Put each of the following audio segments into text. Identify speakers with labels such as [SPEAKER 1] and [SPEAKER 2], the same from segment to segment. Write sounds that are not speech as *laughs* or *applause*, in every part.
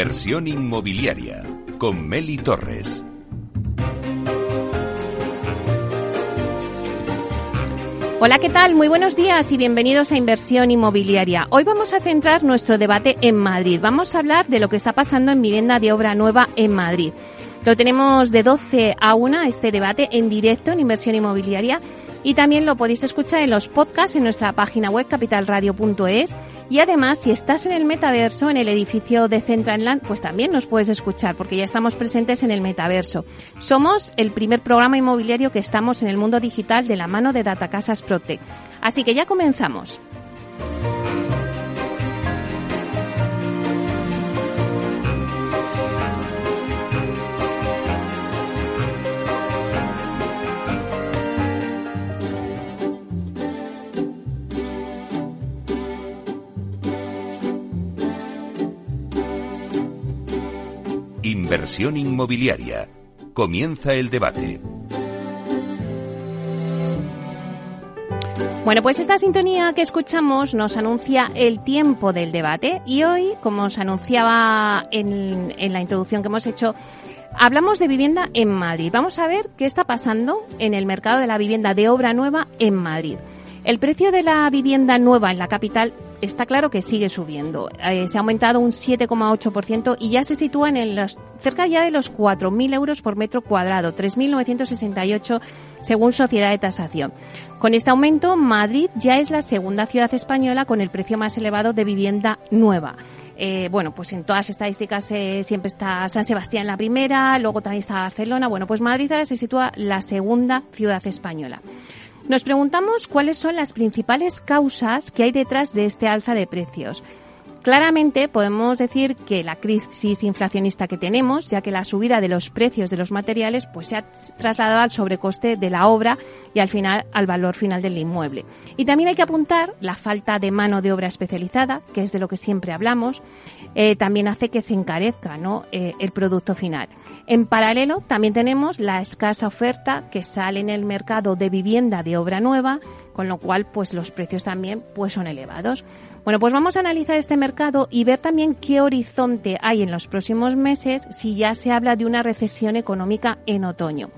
[SPEAKER 1] Inversión inmobiliaria con Meli Torres.
[SPEAKER 2] Hola, ¿qué tal? Muy buenos días y bienvenidos a Inversión Inmobiliaria. Hoy vamos a centrar nuestro debate en Madrid. Vamos a hablar de lo que está pasando en vivienda de obra nueva en Madrid. Lo tenemos de 12 a 1 este debate en directo en Inversión Inmobiliaria y también lo podéis escuchar en los podcasts en nuestra página web capitalradio.es y además si estás en el metaverso en el edificio de Centraland pues también nos puedes escuchar porque ya estamos presentes en el metaverso. Somos el primer programa inmobiliario que estamos en el mundo digital de la mano de Datacasas Protect. Así que ya comenzamos.
[SPEAKER 1] Inversión inmobiliaria. Comienza el debate.
[SPEAKER 2] Bueno, pues esta sintonía que escuchamos nos anuncia el tiempo del debate y hoy, como os anunciaba en, en, la introducción que hemos hecho, hablamos de vivienda en Madrid. Vamos a ver qué está pasando en el mercado de la vivienda de obra nueva en Madrid. El precio de la vivienda nueva en la capital está claro que sigue subiendo. Eh, se ha aumentado un 7,8% y ya se sitúa en los, cerca ya de los 4.000 euros por metro cuadrado, 3.968 según Sociedad de Tasación. Con este aumento, Madrid ya es la segunda ciudad española con el precio más elevado de vivienda nueva. Eh, bueno, pues en todas las estadísticas eh, siempre está San Sebastián la primera, luego también está Barcelona. Bueno, pues Madrid ahora se sitúa la segunda ciudad española. Nos preguntamos cuáles son las principales causas que hay detrás de este alza de precios. Claramente podemos decir que la crisis inflacionista que tenemos, ya que la subida de los precios de los materiales pues se ha trasladado al sobrecoste de la obra y al final al valor final del inmueble. Y también hay que apuntar la falta de mano de obra especializada, que es de lo que siempre hablamos, eh, también hace que se encarezca ¿no? Eh, el producto final. En paralelo también tenemos la escasa oferta que sale en el mercado de vivienda de obra nueva, con lo cual pues los precios también pues son elevados. Bueno, pues vamos a analizar este mercado y ver también qué horizonte hay en los próximos meses si ya se habla de una recesión económica en otoño.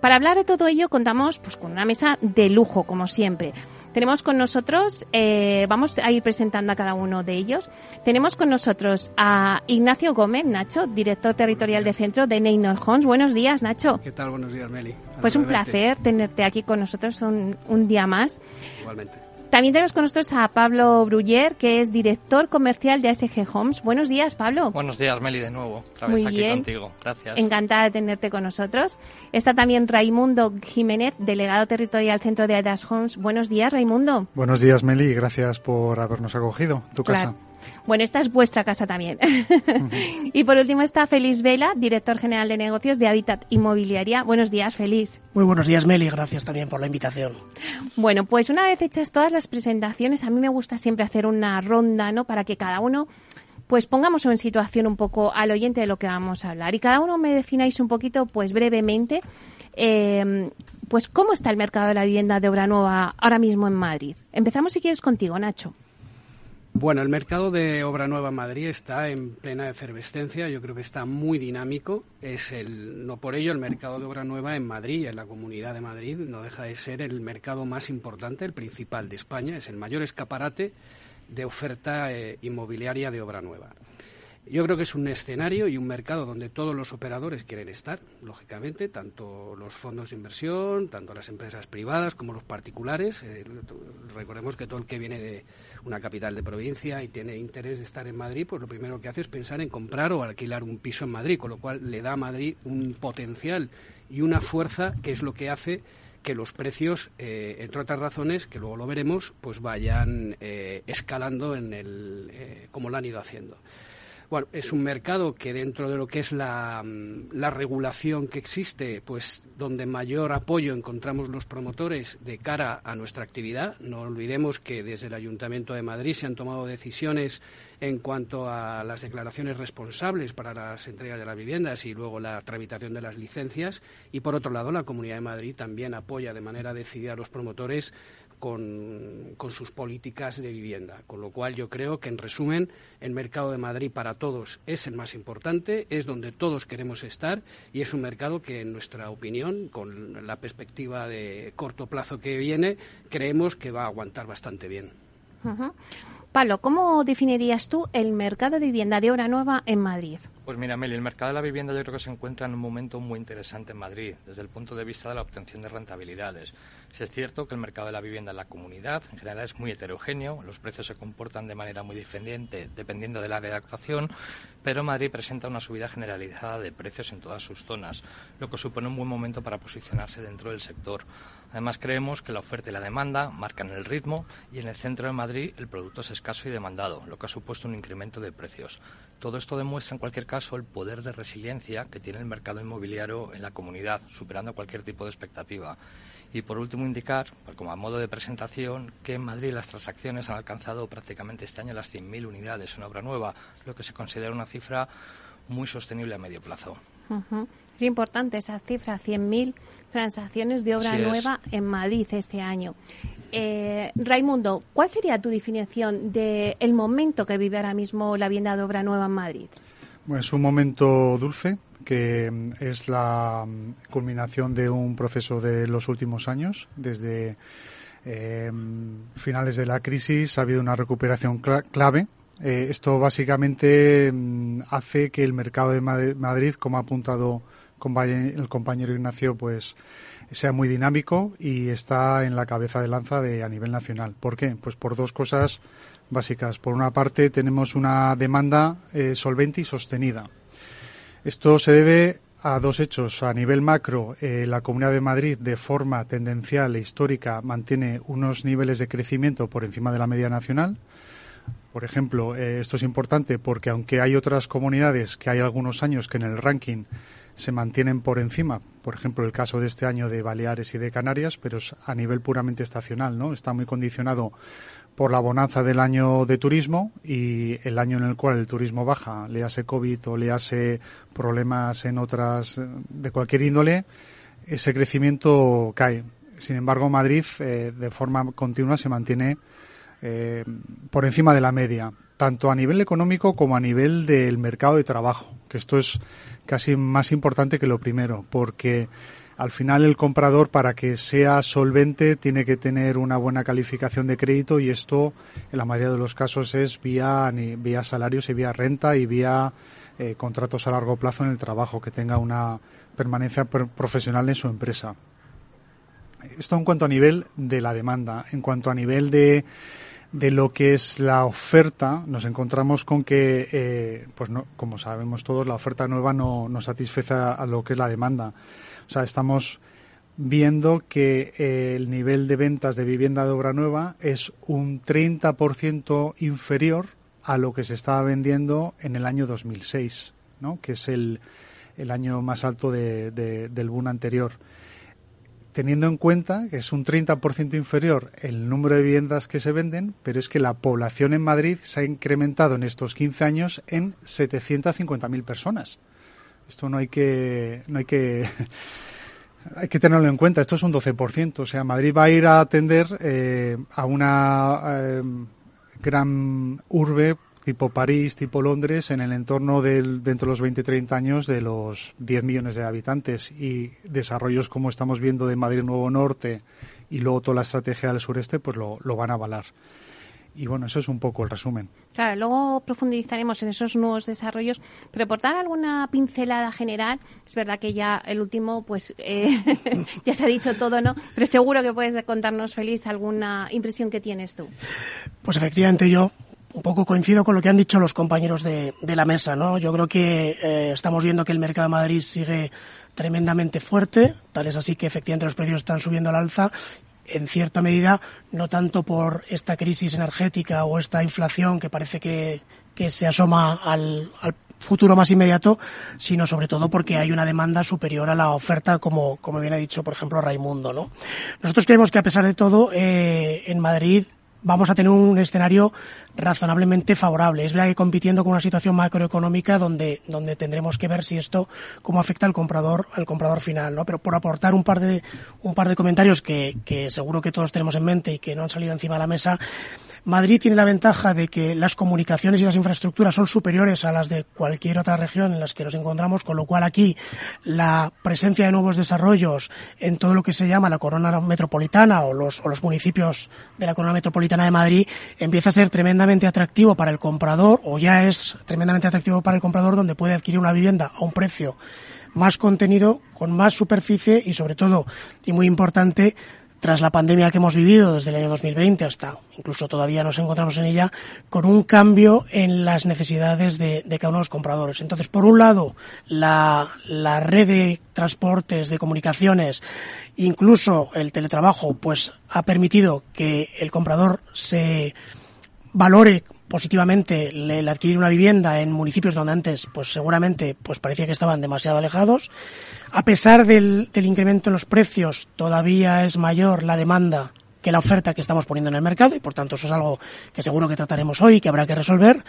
[SPEAKER 2] Para hablar de todo ello contamos pues con una mesa de lujo como siempre. Tenemos con nosotros, eh, vamos a ir presentando a cada uno de ellos. Tenemos con nosotros a Ignacio Gómez, Nacho, director territorial de centro de Neynor Homes. Buenos días, Nacho.
[SPEAKER 3] ¿Qué tal? Buenos días, Meli.
[SPEAKER 2] Pues un placer tenerte aquí con nosotros un, un día más.
[SPEAKER 3] Igualmente.
[SPEAKER 2] También tenemos con nosotros a Pablo Bruller, que es director comercial de ASG Homes. Buenos días, Pablo.
[SPEAKER 4] Buenos días, Meli, de nuevo. Otra vez
[SPEAKER 2] Muy
[SPEAKER 4] aquí
[SPEAKER 2] bien.
[SPEAKER 4] contigo. Gracias.
[SPEAKER 2] Encantada de tenerte con nosotros. Está también Raimundo Jiménez, delegado territorial Centro de Adas Homes. Buenos días, Raimundo.
[SPEAKER 5] Buenos días, Meli. Gracias por habernos acogido. Tu
[SPEAKER 2] Claro.
[SPEAKER 5] casa.
[SPEAKER 2] Bueno, esta es vuestra casa también. *laughs* y por último está Félix Vela, director general de negocios de Habitat Inmobiliaria. Buenos días, Félix.
[SPEAKER 6] Muy buenos días, Meli. Gracias también por la invitación.
[SPEAKER 2] Bueno, pues una vez hechas todas las presentaciones, a mí me gusta siempre hacer una ronda, ¿no? Para que cada uno pues pongamos en situación un poco al oyente de lo que vamos a hablar. Y cada uno me defináis un poquito, pues brevemente, eh, pues cómo está el mercado de la vivienda de obra nueva ahora mismo en Madrid. Empezamos si quieres contigo, Nacho.
[SPEAKER 3] Bueno, el mercado de obra nueva en Madrid está en plena efervescencia. Yo creo que está muy dinámico. Es el, no por ello el mercado de obra nueva en Madrid, en la Comunidad de Madrid, no deja de ser el mercado más importante, el principal de España. Es el mayor escaparate de oferta eh, inmobiliaria de obra nueva. Yo creo que es un escenario y un mercado donde todos los operadores quieren estar, lógicamente, tanto los fondos de inversión, tanto las empresas privadas como los particulares. Eh, recordemos que todo el que viene de una capital de provincia y tiene interés de estar en Madrid, pues lo primero que hace es pensar en comprar o alquilar un piso en Madrid, con lo cual le da a Madrid un potencial y una fuerza que es lo que hace que los precios, eh, entre otras razones, que luego lo veremos, pues vayan eh, escalando en el, eh, como lo han ido haciendo. Bueno, es un mercado que dentro de lo que es la, mm, la, regulación que existe, pues donde mayor apoyo encontramos los promotores de cara a nuestra actividad. No olvidemos que desde el Ayuntamiento de Madrid se han tomado decisiones en cuanto a las declaraciones responsables para las entregas de las viviendas y luego la tramitación de las licencias. Y por otro lado, la Comunidad de Madrid también apoya de manera decidida a los promotores con, sus políticas de vivienda. Con lo cual yo creo que, en resumen, el mercado de Madrid para todos es el más importante, es donde todos queremos estar y es un mercado que, en nuestra opinión, con la perspectiva de corto plazo que viene, creemos que va a aguantar bastante bien.
[SPEAKER 2] Palo, ¿cómo definirías tú el mercado de vivienda de obra nueva en Madrid?
[SPEAKER 4] Pues mira, Meli, el mercado de la vivienda yo creo que se encuentra en un momento muy interesante en Madrid, desde el punto de vista de la obtención de rentabilidades. Si es cierto que el mercado de la vivienda en la comunidad en general es muy heterogéneo, los precios se comportan de manera muy diferente dependiendo del área de actuación, pero Madrid presenta una subida generalizada de precios en todas sus zonas, lo que supone un buen momento para posicionarse dentro del sector. Además, creemos que la oferta y la demanda marcan el ritmo y en el centro de Madrid el producto es escaso y demandado, lo que ha supuesto un incremento de precios. Todo esto demuestra, en cualquier caso, el poder de resiliencia que tiene el mercado inmobiliario en la comunidad, superando cualquier tipo de expectativa. Y por último, indicar, pues, como a modo de presentación, que en Madrid las transacciones han alcanzado prácticamente este año las 100.000 unidades en obra nueva, lo que se considera una cifra muy sostenible a medio plazo.
[SPEAKER 2] Es importante esa cifra, 100.000 transacciones de obra nueva en Madrid este año. Eh, Raimundo, ¿cuál sería tu definición del el momento que vive ahora mismo la vivienda de obra nueva en Madrid?
[SPEAKER 5] Bueno, es un momento dulce que mm, es la mm, culminación de un proceso de los últimos años. Desde eh, finales de la crisis ha habido una recuperación clave. Eh, esto básicamente mm, hace que el mercado de Madrid, como ha apuntado el compañero Ignacio, pues sea muy dinámico y está en la cabeza de lanza de a nivel nacional. ¿Por qué? Pues por dos cosas básicas. Por una parte, tenemos una demanda eh, solvente y sostenida. Esto se debe a dos hechos. A nivel macro, eh, la Comunidad de Madrid, de forma tendencial e histórica, mantiene unos niveles de crecimiento por encima de la media nacional. Por ejemplo, eh, esto es importante porque aunque hay otras comunidades que hay algunos años que en el ranking se mantienen por encima. Por ejemplo, el caso de este año de Baleares y de Canarias, pero es a nivel puramente estacional, ¿no? Está muy condicionado por la bonanza del año de turismo y el año en el cual el turismo baja, le hace COVID o le hace problemas en otras de cualquier índole, ese crecimiento cae. Sin embargo, Madrid eh, de forma continua se mantiene eh, por encima de la media, tanto a nivel económico como a nivel del mercado de trabajo, que esto es casi más importante que lo primero, porque al final el comprador para que sea solvente tiene que tener una buena calificación de crédito y esto en la mayoría de los casos es vía, vía salarios y vía renta y vía eh, contratos a largo plazo en el trabajo, que tenga una permanencia profesional en su empresa. Esto en cuanto a nivel de la demanda. En cuanto a nivel de de lo que es la oferta, nos encontramos con que, eh, pues no, como sabemos todos, la oferta nueva no, no satisface a, lo que es la demanda. O sea, estamos viendo que eh, el nivel de ventas de vivienda de obra nueva es un 30% inferior a lo que se estaba vendiendo en el año 2006, ¿no? que es el, el año más alto de, del boom anterior teniendo en cuenta que es un 30% inferior el número de viviendas que se venden, pero es que la población en Madrid se ha incrementado en estos 15 años en 750.000 personas. Esto no hay que no hay que *laughs* hay que tenerlo en cuenta. Esto es un 12%. O sea, Madrid va a ir a atender eh, a una eh, gran urbe tipo París, tipo Londres, en el entorno del, dentro de los 20-30 años de los 10 millones de habitantes y desarrollos como estamos viendo de Madrid Nuevo Norte y luego toda la estrategia del sureste, pues lo, van a avalar. Y bueno, eso es un poco el resumen.
[SPEAKER 2] Claro, luego profundizaremos en esos nuevos desarrollos, pero por dar alguna pincelada general, es verdad que ya el último, pues eh, *laughs* ya se ha dicho todo, ¿no? Pero seguro que puedes contarnos, Feliz, alguna impresión que tienes tú.
[SPEAKER 6] Pues efectivamente yo un poco coincido con lo que han dicho los compañeros de, la mesa, ¿no? Yo creo que eh, estamos viendo que el mercado de Madrid sigue tremendamente fuerte, tal es así que efectivamente los precios están subiendo al alza, en cierta medida, no tanto por esta crisis energética o esta inflación que parece que, se asoma al, futuro más inmediato, sino sobre todo porque hay una demanda superior a la oferta, como, como bien ha dicho, por ejemplo, Raimundo, ¿no? Nosotros creemos que a pesar de todo, eh, en Madrid vamos a tener un escenario razonablemente favorable. Es verdad que compitiendo con una situación macroeconómica donde, donde tendremos que ver si esto cómo afecta al comprador, al comprador final, ¿no? Pero por aportar un par de, un par de comentarios que, que seguro que todos tenemos en mente y que no han salido encima de la mesa, Madrid tiene la ventaja de que las comunicaciones y las infraestructuras son superiores a las de cualquier otra región en las que nos encontramos, con lo cual aquí la presencia de nuevos desarrollos en todo lo que se llama la corona metropolitana o los, o los municipios de la corona metropolitana de Madrid empieza a ser tremendamente atractivo para el comprador o ya es tremendamente atractivo para el comprador donde puede adquirir una vivienda a un precio más contenido, con más superficie y sobre todo, y muy importante, tras la pandemia que hemos vivido desde el año 2020 hasta incluso todavía nos encontramos en ella, con un cambio en las necesidades de, de cada uno de los compradores. Entonces, por un lado, la, la red de transportes, de comunicaciones, incluso el teletrabajo, pues ha permitido que el comprador se valore positivamente el adquirir una vivienda en municipios donde antes pues seguramente pues parecía que estaban demasiado alejados. A pesar del, del incremento en los precios, todavía es mayor la demanda que la oferta que estamos poniendo en el mercado y por tanto eso es algo que seguro que trataremos hoy y que habrá que resolver.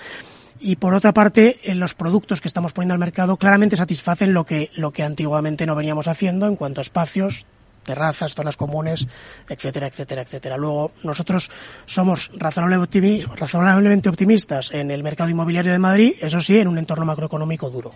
[SPEAKER 6] Y por otra parte, en los productos que estamos poniendo al mercado claramente satisfacen lo que, lo que antiguamente no veníamos haciendo en cuanto a espacios, terrazas, zonas comunes, etcétera, etcétera, etcétera. Luego, nosotros somos razonablemente optimistas en el mercado inmobiliario de Madrid, eso sí, en un entorno macroeconómico duro.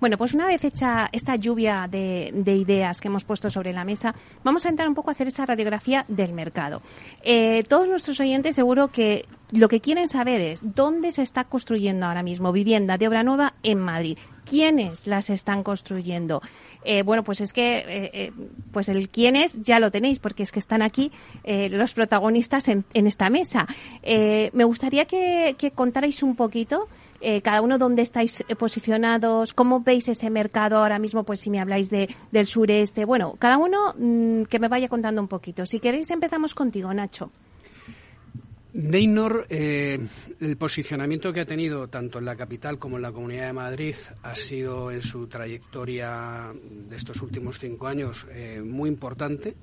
[SPEAKER 2] Bueno, pues una vez hecha esta lluvia de, de, ideas que hemos puesto sobre la mesa, vamos a entrar un poco a hacer esa radiografía del mercado. Eh, todos nuestros oyentes seguro que lo que quieren saber es dónde se está construyendo ahora mismo vivienda de obra nueva en Madrid. ¿Quiénes las están construyendo? Eh, bueno, pues es que eh, eh, pues el quiénes ya lo tenéis, porque es que están aquí eh, los protagonistas en, en esta mesa. Eh, me gustaría que, que contarais un poquito eh, cada uno dónde estáis posicionados, cómo veis ese mercado ahora mismo, pues si me habláis de, del sureste, bueno, cada uno mmm, que me vaya contando un poquito. Si queréis empezamos contigo, Nacho.
[SPEAKER 3] Neynor, eh, el posicionamiento que ha tenido tanto en la capital como en la Comunidad de Madrid ha sido en su trayectoria de estos últimos cinco años eh, muy importante.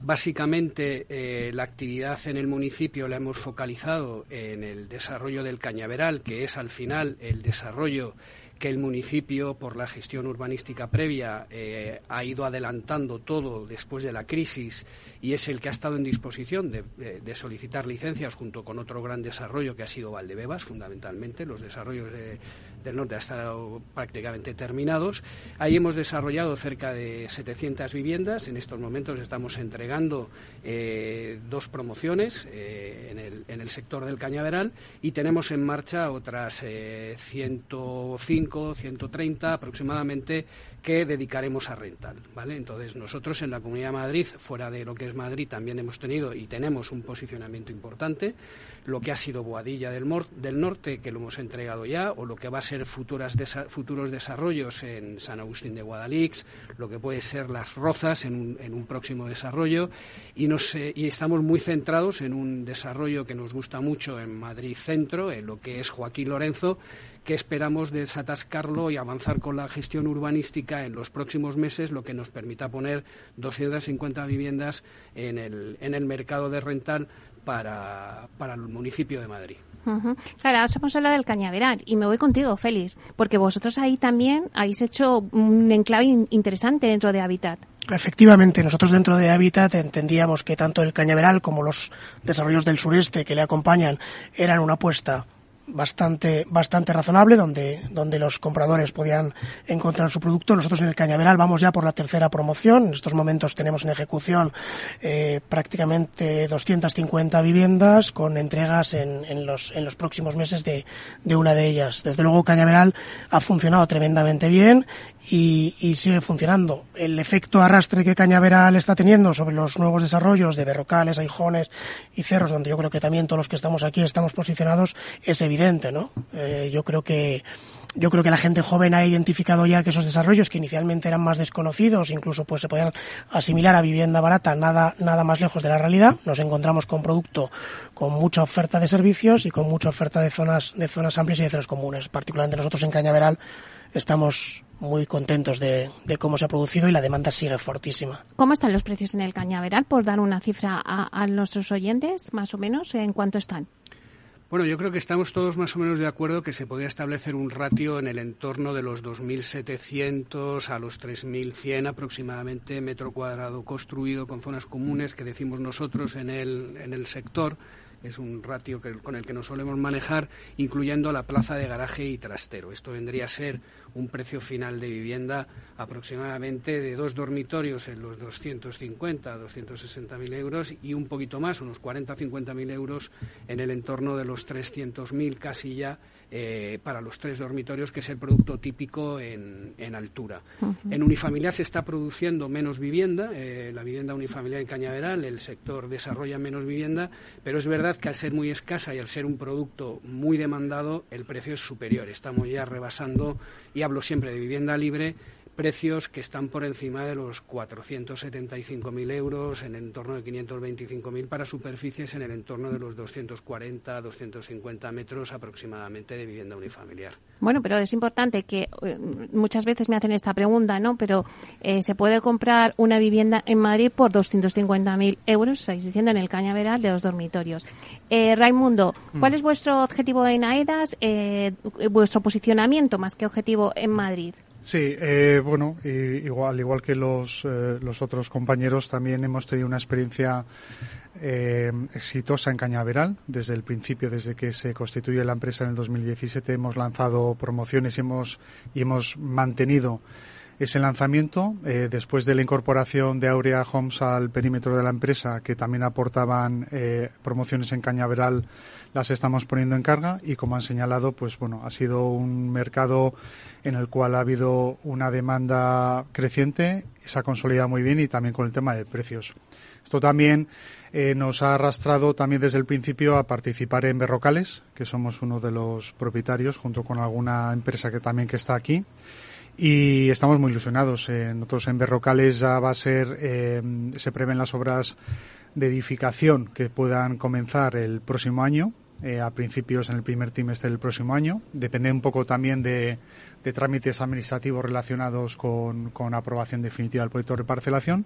[SPEAKER 3] Básicamente, eh, la actividad en el municipio la hemos focalizado en el desarrollo del cañaveral, que es al final el desarrollo que el municipio, por la gestión urbanística previa, eh, ha ido adelantando todo después de la crisis y es el que ha estado en disposición de, de, solicitar licencias junto con otro gran desarrollo que ha sido Valdebebas, fundamentalmente. Los desarrollos de, del norte han estado prácticamente terminados. Ahí hemos desarrollado cerca de 700 viviendas. En estos momentos estamos entregando eh, dos promociones eh, en, el, en, el, sector del cañaveral y tenemos en marcha otras eh, 105, 130 aproximadamente que dedicaremos a rental. ¿vale? Entonces, nosotros en la Comunidad de Madrid, fuera de lo que es Madrid, también hemos tenido y tenemos un posicionamiento importante. Lo que ha sido Boadilla del, del Norte, que lo hemos entregado ya, o lo que va a ser futuras futuros desarrollos en San Agustín de Guadalix, lo que puede ser Las Rozas en un, en un próximo desarrollo. Y, nos, eh, y estamos muy centrados en un desarrollo que nos gusta mucho en Madrid Centro, en lo que es Joaquín Lorenzo, que esperamos desatascarlo y avanzar con la gestión urbanística en los próximos meses, lo que nos permita poner 250 viviendas en el, en el mercado de rental para, para el municipio de Madrid.
[SPEAKER 2] Uh -huh. Claro, ahora hemos hablado del cañaveral y me voy contigo, Félix, porque vosotros ahí también habéis hecho un enclave interesante dentro de Habitat.
[SPEAKER 6] Efectivamente, nosotros dentro de Habitat entendíamos que tanto el cañaveral como los desarrollos del sureste que le acompañan eran una apuesta bastante bastante razonable donde donde los compradores podían encontrar su producto. Nosotros en el Cañaveral vamos ya por la tercera promoción. En estos momentos tenemos en ejecución eh, prácticamente 250 viviendas con entregas en, en, los en los próximos meses de, de una de ellas. Desde luego Cañaveral ha funcionado tremendamente bien y, y sigue funcionando. El efecto arrastre que Cañaveral está teniendo sobre los nuevos desarrollos de Berrocales, Aijones y Cerros donde yo creo que también todos los que estamos aquí estamos posicionados es evidente ¿no? Eh, yo creo que yo creo que la gente joven ha identificado ya que esos desarrollos que inicialmente eran más desconocidos, incluso pues se podían asimilar a vivienda barata, nada, nada más lejos de la realidad. Nos encontramos con producto con mucha oferta de servicios y con mucha oferta de zonas, de zonas amplias y de zonas comunes. Particularmente nosotros en Cañaveral estamos muy contentos de, cómo se ha producido y la demanda sigue fortísima.
[SPEAKER 2] ¿Cómo están los precios en el cañaveral? Por dar una cifra a, nuestros oyentes, más o menos, ¿en cuánto están?
[SPEAKER 3] Bueno, yo creo que estamos todos más o menos de acuerdo que se podría establecer un ratio en el entorno de los 2.700 a los 3.100 aproximadamente metro cuadrado construido con zonas comunes que decimos nosotros en el, en el sector es un ratio con el que nos solemos manejar, incluyendo la plaza de garaje y trastero. Esto vendría a ser un precio final de vivienda aproximadamente de dos dormitorios en los 250, 260 mil euros y un poquito más, unos 40, 50 mil euros en el entorno de los 300 mil casi ya eh, para los tres dormitorios, que es el producto típico en, altura. En unifamiliar se está produciendo menos vivienda, eh, la vivienda unifamiliar en Cañaveral, el sector desarrolla menos vivienda, pero es verdad que al ser muy escasa y al ser un producto muy demandado, el precio es superior. Estamos ya rebasando, y hablo siempre de vivienda libre, precios que están por encima de los 475.000 euros, en el entorno de 525.000 para superficies en el entorno de los 240, 250 metros aproximadamente de vivienda unifamiliar.
[SPEAKER 2] Bueno, pero es importante que eh, muchas veces me hacen esta pregunta, ¿no? Pero eh, se puede comprar una vivienda en Madrid por 250.000 euros, estáis diciendo, en el Cañaveral de dos dormitorios. Eh, Raimundo, ¿cuál mm. es vuestro objetivo en AEDAS, vuestro posicionamiento más que objetivo en Madrid?
[SPEAKER 5] Sí, eh, bueno, igual, igual que los, eh, los otros compañeros, también hemos tenido una experiencia eh, exitosa en Cañaveral. Desde el principio, desde que se constituye la empresa en el 2017, hemos lanzado promociones y hemos, y hemos mantenido ese lanzamiento. Eh, después de la incorporación de Aurea Homes al perímetro de la empresa, que también aportaban eh, promociones en Cañaveral, las estamos poniendo en carga y como han señalado, pues bueno, ha sido un mercado en el cual ha habido una demanda creciente, se ha consolidado muy bien y también con el tema de precios. Esto también eh, nos ha arrastrado también desde el principio a participar en Berrocales, que somos uno de los propietarios, junto con alguna empresa que también que está aquí y estamos muy ilusionados. Eh, nosotros en Berrocales ya va a ser, eh, se prevén las obras de edificación que puedan comenzar el próximo año, eh, a principios en el primer trimestre del próximo año. Depende un poco también de, trámites administrativos relacionados con, con aprobación definitiva del proyecto de reparcelación.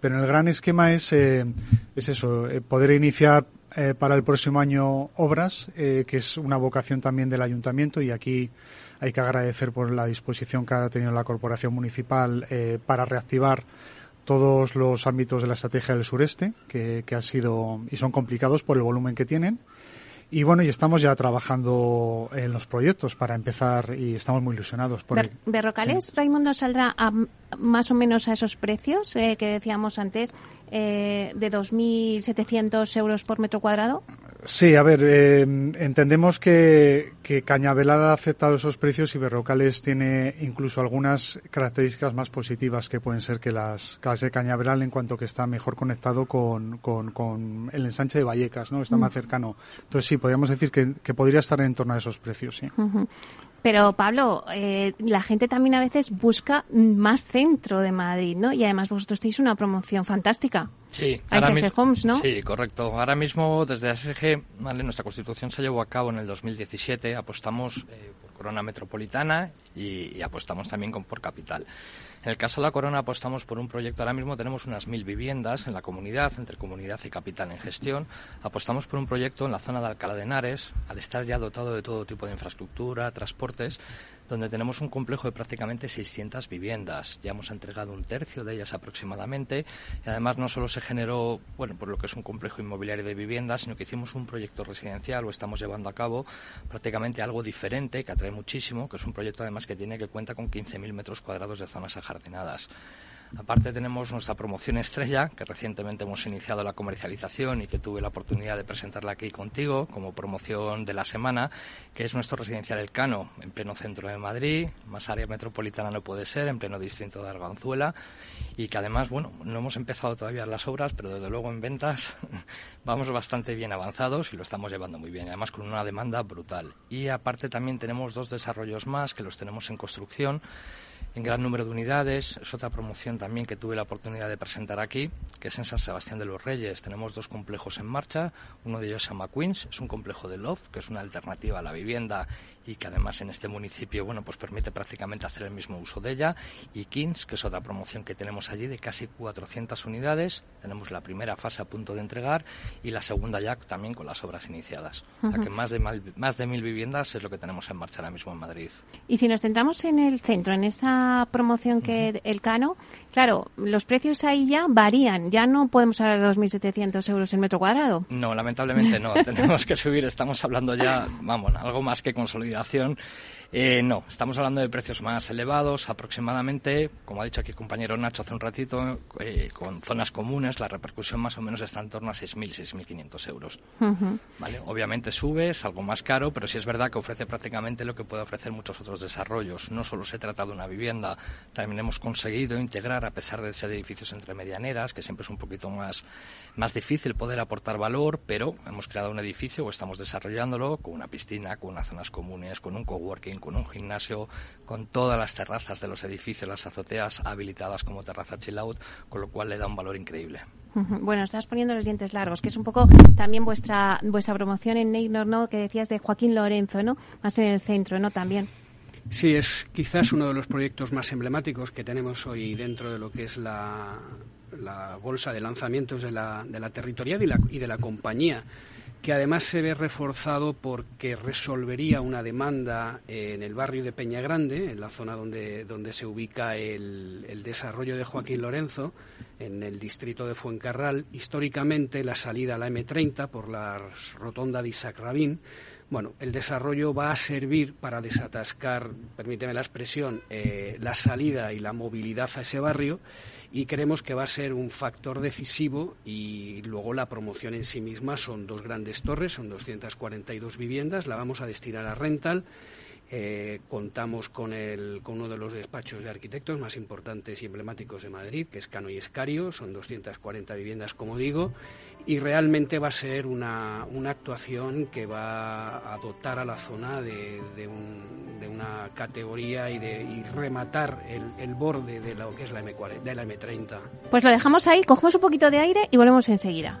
[SPEAKER 5] Pero el gran esquema es, es eso, poder iniciar para el próximo año obras, que es una vocación también del ayuntamiento y aquí hay que agradecer por la disposición que ha tenido la Corporación Municipal eh, para reactivar todos los ámbitos de la estrategia del sureste, que, que han sido y son complicados por el volumen que tienen. Y bueno, y estamos ya trabajando en los proyectos para empezar y estamos muy ilusionados por
[SPEAKER 2] ¿Berrocales, Raimundo, saldrá más o menos a esos precios eh, que decíamos antes, eh, de 2.700 euros por metro cuadrado?
[SPEAKER 5] Sí, a ver, eh, entendemos que, que Cañaveral ha aceptado esos precios y Berrocales tiene incluso algunas características más positivas que pueden ser que las, casas de Cañaveral en cuanto que está mejor conectado con, con, el ensanche de Vallecas, ¿no? Está más mm. cercano. Entonces sí, podríamos decir que, que, podría estar en torno a esos precios, sí.
[SPEAKER 2] Pero Pablo, eh, la gente también a veces busca más centro de Madrid, ¿no? Y además vosotros tenéis una promoción fantástica.
[SPEAKER 4] Sí,
[SPEAKER 2] ASG Homes, ¿no?
[SPEAKER 4] Sí, correcto. Ahora mismo desde ASG, ¿vale? nuestra constitución se llevó a cabo en el 2017, apostamos eh, por Corona Metropolitana y, apostamos también con, por Capital. En el caso de la Corona apostamos por un proyecto, ahora mismo tenemos unas mil viviendas en la comunidad, entre comunidad y capital en gestión. Apostamos por un proyecto en la zona de Alcalá de Henares, al estar ya dotado de todo tipo de infraestructura, transportes, donde tenemos un complejo de prácticamente 600 viviendas. Ya hemos entregado un tercio de ellas aproximadamente y además no solo se generó, bueno, por lo que es un complejo inmobiliario de viviendas, sino que hicimos un proyecto residencial o estamos llevando a cabo prácticamente algo diferente que atrae muchísimo, que es un proyecto además que tiene que cuenta con 15.000 metros cuadrados de zonas ajardinadas. Aparte tenemos nuestra promoción estrella, que recientemente hemos iniciado la comercialización y que tuve la oportunidad de presentarla aquí contigo como promoción de la semana, que es nuestro residencial El Cano, en pleno centro de Madrid, más área metropolitana no puede ser, en pleno distrito de Arganzuela, y que además, bueno, no hemos empezado todavía las obras, pero desde luego en ventas *laughs* vamos bastante bien avanzados y lo estamos llevando muy bien, además con una demanda brutal. Y aparte también tenemos dos desarrollos más que los tenemos en construcción en gran número de unidades. Es otra promoción también que tuve la oportunidad de presentar aquí, que es en San Sebastián de los Reyes. Tenemos dos complejos en marcha. Uno de ellos se llama Queens, es un complejo de loft, que es una alternativa a la vivienda y que además en este municipio bueno pues permite prácticamente hacer el mismo uso de ella. Y Kings que es otra promoción que tenemos allí de casi 400 unidades. Tenemos la primera fase a punto de entregar y la segunda ya también con las obras iniciadas. O sea que más de más de mil viviendas es lo que tenemos en marcha ahora mismo en Madrid.
[SPEAKER 2] Y si nos centramos en el centro en esa promoción que el Cano claro los precios ahí ya varían. Ya no podemos hablar de 2.700 euros el metro cuadrado.
[SPEAKER 4] No lamentablemente no. *laughs* Tenemos que subir. Estamos hablando ya vamos algo más que consolidado eh, no, estamos hablando de precios más elevados, aproximadamente, como ha dicho aquí el compañero Nacho hace un ratito, eh, con zonas comunes, la repercusión más o menos está en torno a 6.000, 6.500 euros. ¿Vale? Obviamente sube, es algo más caro, pero sí es verdad que ofrece prácticamente lo que puede ofrecer muchos otros desarrollos. No solo se trata de una vivienda, también hemos conseguido integrar, a pesar de ser edificios entre medianeras, que siempre es un poquito más, más difícil poder aportar valor, pero hemos creado un edificio o estamos desarrollándolo con una piscina, con unas zonas comunes con un coworking, con un gimnasio, con todas las terrazas de los edificios, las azoteas habilitadas como terraza chill out, con lo cual le da un valor increíble.
[SPEAKER 2] Bueno, estás poniendo los dientes largos, que es un poco también vuestra vuestra promoción en Neynor, ¿no? Que decías de Joaquín Lorenzo, ¿no? Más en el centro, ¿no? También.
[SPEAKER 3] Sí, es quizás uno de los proyectos más emblemáticos que tenemos hoy dentro de lo que es la, bolsa de lanzamientos de la, de la territorial y, la, y de la compañía que además se ve reforzado porque resolvería una demanda en el barrio de Peña Grande, en la zona donde, donde se ubica el, el, desarrollo de Joaquín Lorenzo, en el distrito de Fuencarral. Históricamente, la salida a la M30 por la rotonda de Isaac Rabín bueno, el desarrollo va a servir para desatascar, permíteme la expresión, eh, la salida y la movilidad a ese barrio y creemos que va a ser un factor decisivo y luego la promoción en sí misma son dos grandes torres, son 242 viviendas, la vamos a destinar a rental eh, contamos con, el, con uno de los despachos de arquitectos más importantes y emblemáticos de Madrid, que es Cano y Escario, son 240 viviendas, como digo, y realmente va a ser una, una actuación que va a dotar a la zona de, de, una categoría y, de, y rematar el, el, borde de lo que es la, m de la M30.
[SPEAKER 2] Pues lo dejamos ahí, cogemos un poquito de aire y volvemos enseguida.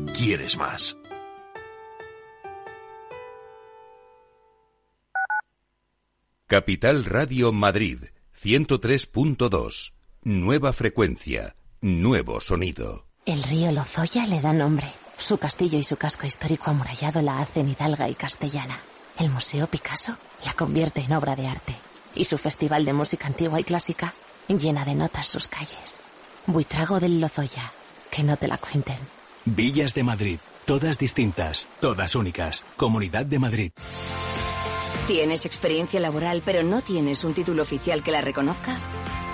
[SPEAKER 7] quieres más.
[SPEAKER 1] Capital Radio Madrid, 103.2. Nueva frecuencia, nuevo sonido.
[SPEAKER 8] El río Lozoya le da nombre. Su castillo y su casco histórico amurallado la hacen hidalga y castellana. El Museo Picasso la convierte en obra de arte. Y su festival de música antigua y clásica llena de notas sus calles. Buitrago del Lozoya. Que no te la cuenten.
[SPEAKER 9] Villas de Madrid, todas distintas, todas únicas. Comunidad de Madrid.
[SPEAKER 10] ¿Tienes experiencia laboral pero no tienes un título oficial que la reconozca?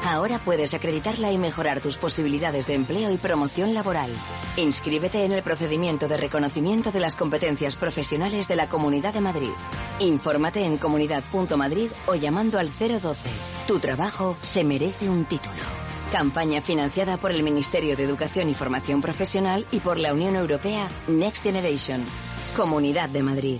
[SPEAKER 10] Ahora puedes acreditarla y mejorar tus posibilidades de empleo y promoción laboral. Inscríbete en el procedimiento de reconocimiento de las competencias profesionales de la Comunidad de Madrid. Infórmate en comunidad.madrid o llamando al 012. Tu trabajo se merece un título. Campaña financiada por el Ministerio de Educación y Formación Profesional y por la Unión Europea Next Generation. Comunidad de Madrid.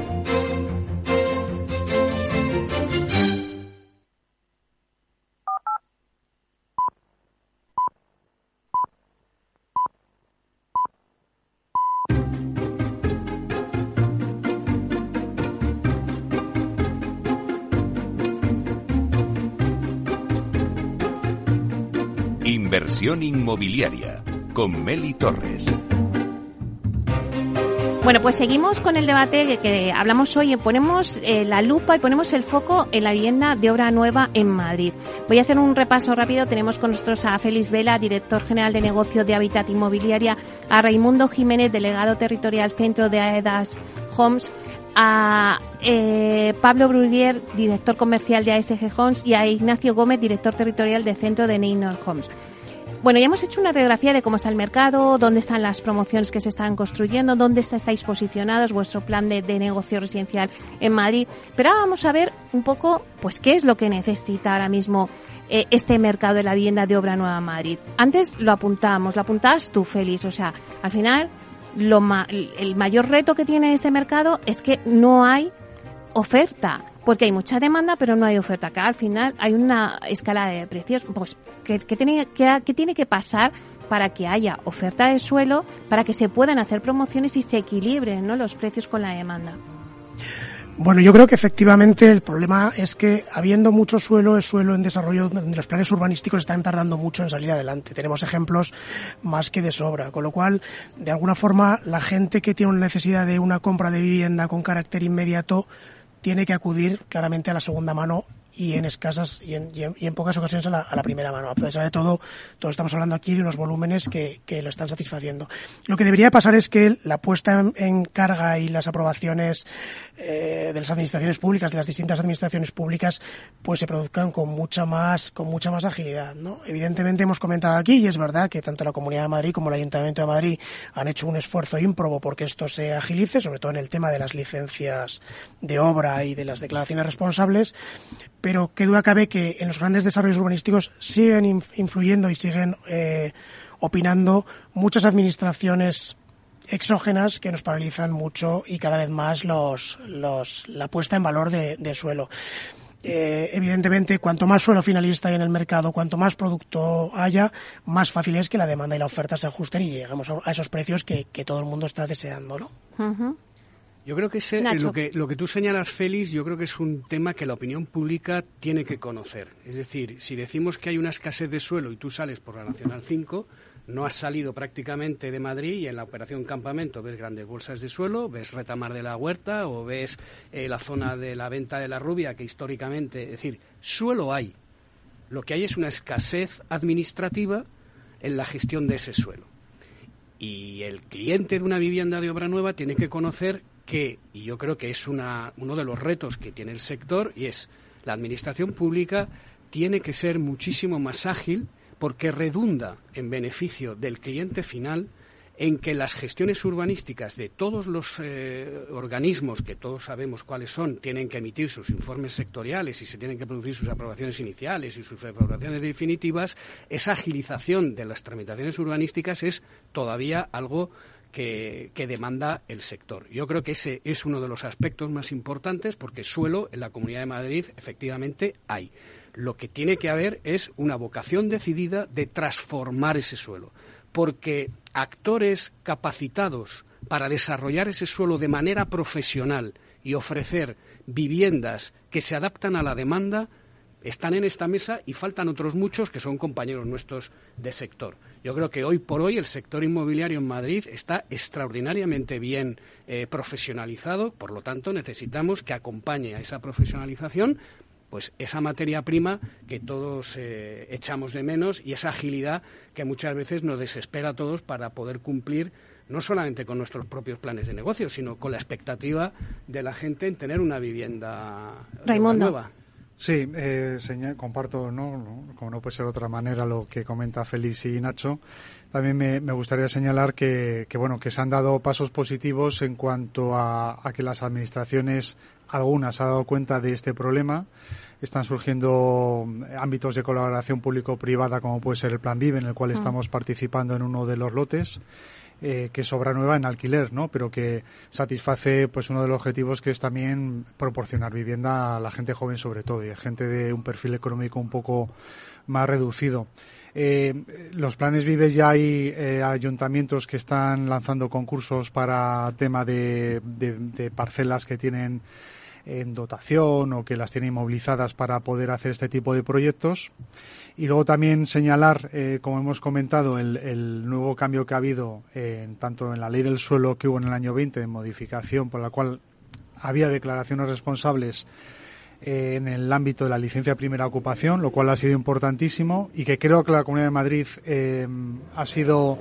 [SPEAKER 1] Inversión inmobiliaria con Meli Torres.
[SPEAKER 2] Bueno, pues seguimos con el debate que, hablamos hoy. Ponemos eh, la lupa y ponemos el foco en la vivienda de obra nueva en Madrid. Voy a hacer un repaso rápido. Tenemos con nosotros a Félix Vela, director general de negocio de Habitat Inmobiliaria, a Raimundo Jiménez, delegado territorial centro de AEDAS Homes, a eh, Pablo Brunier, director comercial de ASG Homes, y a Ignacio Gómez, director territorial de centro de Neynor Homes. Bueno, ya hemos hecho una radiografía de cómo está el mercado, dónde están las promociones que se están construyendo, dónde estáis posicionados, vuestro plan de, negocio residencial en Madrid. Pero ahora vamos a ver un poco, pues, qué es lo que necesita ahora mismo eh, este mercado de la vivienda de obra nueva Madrid. Antes lo apuntábamos, lo apuntabas tú, Félix. O sea, al final, lo el mayor reto que tiene este mercado es que no hay oferta porque hay mucha demanda, pero no hay oferta. Acá al final hay una escala de precios. Pues, ¿qué, tiene, qué, tiene que pasar para que haya oferta de suelo, para que se puedan hacer promociones y se equilibren ¿no? los precios con la demanda?
[SPEAKER 6] Bueno, yo creo que efectivamente el problema es que habiendo mucho suelo, es suelo en desarrollo donde los planes urbanísticos están tardando mucho en salir adelante. Tenemos ejemplos más que de sobra, con lo cual, de alguna forma, la gente que tiene una necesidad de una compra de vivienda con carácter inmediato tiene que acudir claramente a la segunda mano y en escasas y en, y en, pocas ocasiones a la, primera mano. A pesar de todo, todos estamos hablando aquí de unos volúmenes que lo están satisfaciendo. Lo que debería pasar es que la puesta en, carga y las aprobaciones eh, de las administraciones públicas, de las distintas administraciones públicas, pues se produzcan con mucha más, con mucha más agilidad. ¿no? Evidentemente hemos comentado aquí, y es verdad que tanto la Comunidad de Madrid como el Ayuntamiento de Madrid han hecho un esfuerzo ímprobo porque esto se agilice, sobre todo en el tema de las licencias de obra y de las declaraciones responsables, pero qué duda cabe que en los grandes desarrollos urbanísticos siguen influyendo y siguen eh, opinando muchas administraciones exógenas que nos paralizan mucho y cada vez más los, los, la puesta en valor de, del suelo. Eh, evidentemente, cuanto más suelo finalista hay en el mercado, cuanto más producto haya, más fácil es que la demanda y la oferta se ajusten y lleguemos a, esos precios que, que, todo el mundo está deseando, ¿no?
[SPEAKER 3] Yo creo que ese, lo que lo que tú señalas, Félix, yo creo que es un tema que la opinión pública tiene que conocer. Es decir, si decimos que hay una escasez de suelo y tú sales por la Nacional 5, no has salido prácticamente de Madrid y en la operación Campamento ves grandes bolsas de suelo, ves Retamar de la Huerta o ves eh, la zona de la venta de la Rubia, que históricamente, es decir, suelo hay. Lo que hay es una escasez administrativa en la gestión de ese suelo. Y el cliente de una vivienda de obra nueva tiene que conocer que, y yo creo que es una, uno de los retos que tiene el sector, y es la administración pública tiene que ser muchísimo más ágil porque redunda en beneficio del cliente final en que las gestiones urbanísticas de todos los eh, organismos, que todos sabemos cuáles son, tienen que emitir sus informes sectoriales y se tienen que producir sus aprobaciones iniciales y sus aprobaciones definitivas, esa agilización de las tramitaciones urbanísticas es todavía algo que, demanda el sector. Yo creo que ese es uno de los aspectos más importantes porque suelo en la Comunidad de Madrid efectivamente hay. Lo que tiene que haber es una vocación decidida de transformar ese suelo, porque actores capacitados para desarrollar ese suelo de manera profesional y ofrecer viviendas que se adaptan a la demanda están en esta mesa y faltan otros muchos que son compañeros nuestros de sector. Yo creo que hoy por hoy el sector inmobiliario en Madrid está extraordinariamente bien eh, profesionalizado, por lo tanto necesitamos que acompañe a esa profesionalización pues esa materia prima que todos eh, echamos de menos y esa agilidad que muchas veces nos desespera a todos para poder cumplir no solamente con nuestros propios planes de negocio, sino con la expectativa de la gente en tener una vivienda nueva.
[SPEAKER 5] Sí, eh, comparto, ¿no? como no puede ser de otra manera, lo que comenta Félix y Nacho. También me, gustaría señalar que, bueno, que se han dado pasos positivos en cuanto a, que las administraciones, algunas, han dado cuenta de este problema. Están surgiendo ámbitos de colaboración público-privada, como puede ser el Plan Vive, en el cual mm. estamos participando en uno de los lotes eh, que es obra nueva en alquiler, ¿no? Pero que satisface pues uno de los objetivos que es también proporcionar vivienda a la gente joven sobre todo y a gente de un perfil económico un poco más reducido. Eh, los planes Vives ya hay eh, ayuntamientos que están lanzando concursos para tema de, de, parcelas que tienen en dotación o que las tienen inmovilizadas para poder hacer este tipo de proyectos. Y luego también señalar, eh, como hemos comentado, el, nuevo cambio que ha habido tanto en la ley del suelo que hubo en el año 20 de modificación por la cual había declaraciones responsables eh, en el ámbito de la licencia primera ocupación, lo cual ha sido importantísimo y que creo que la Comunidad de Madrid eh, ha sido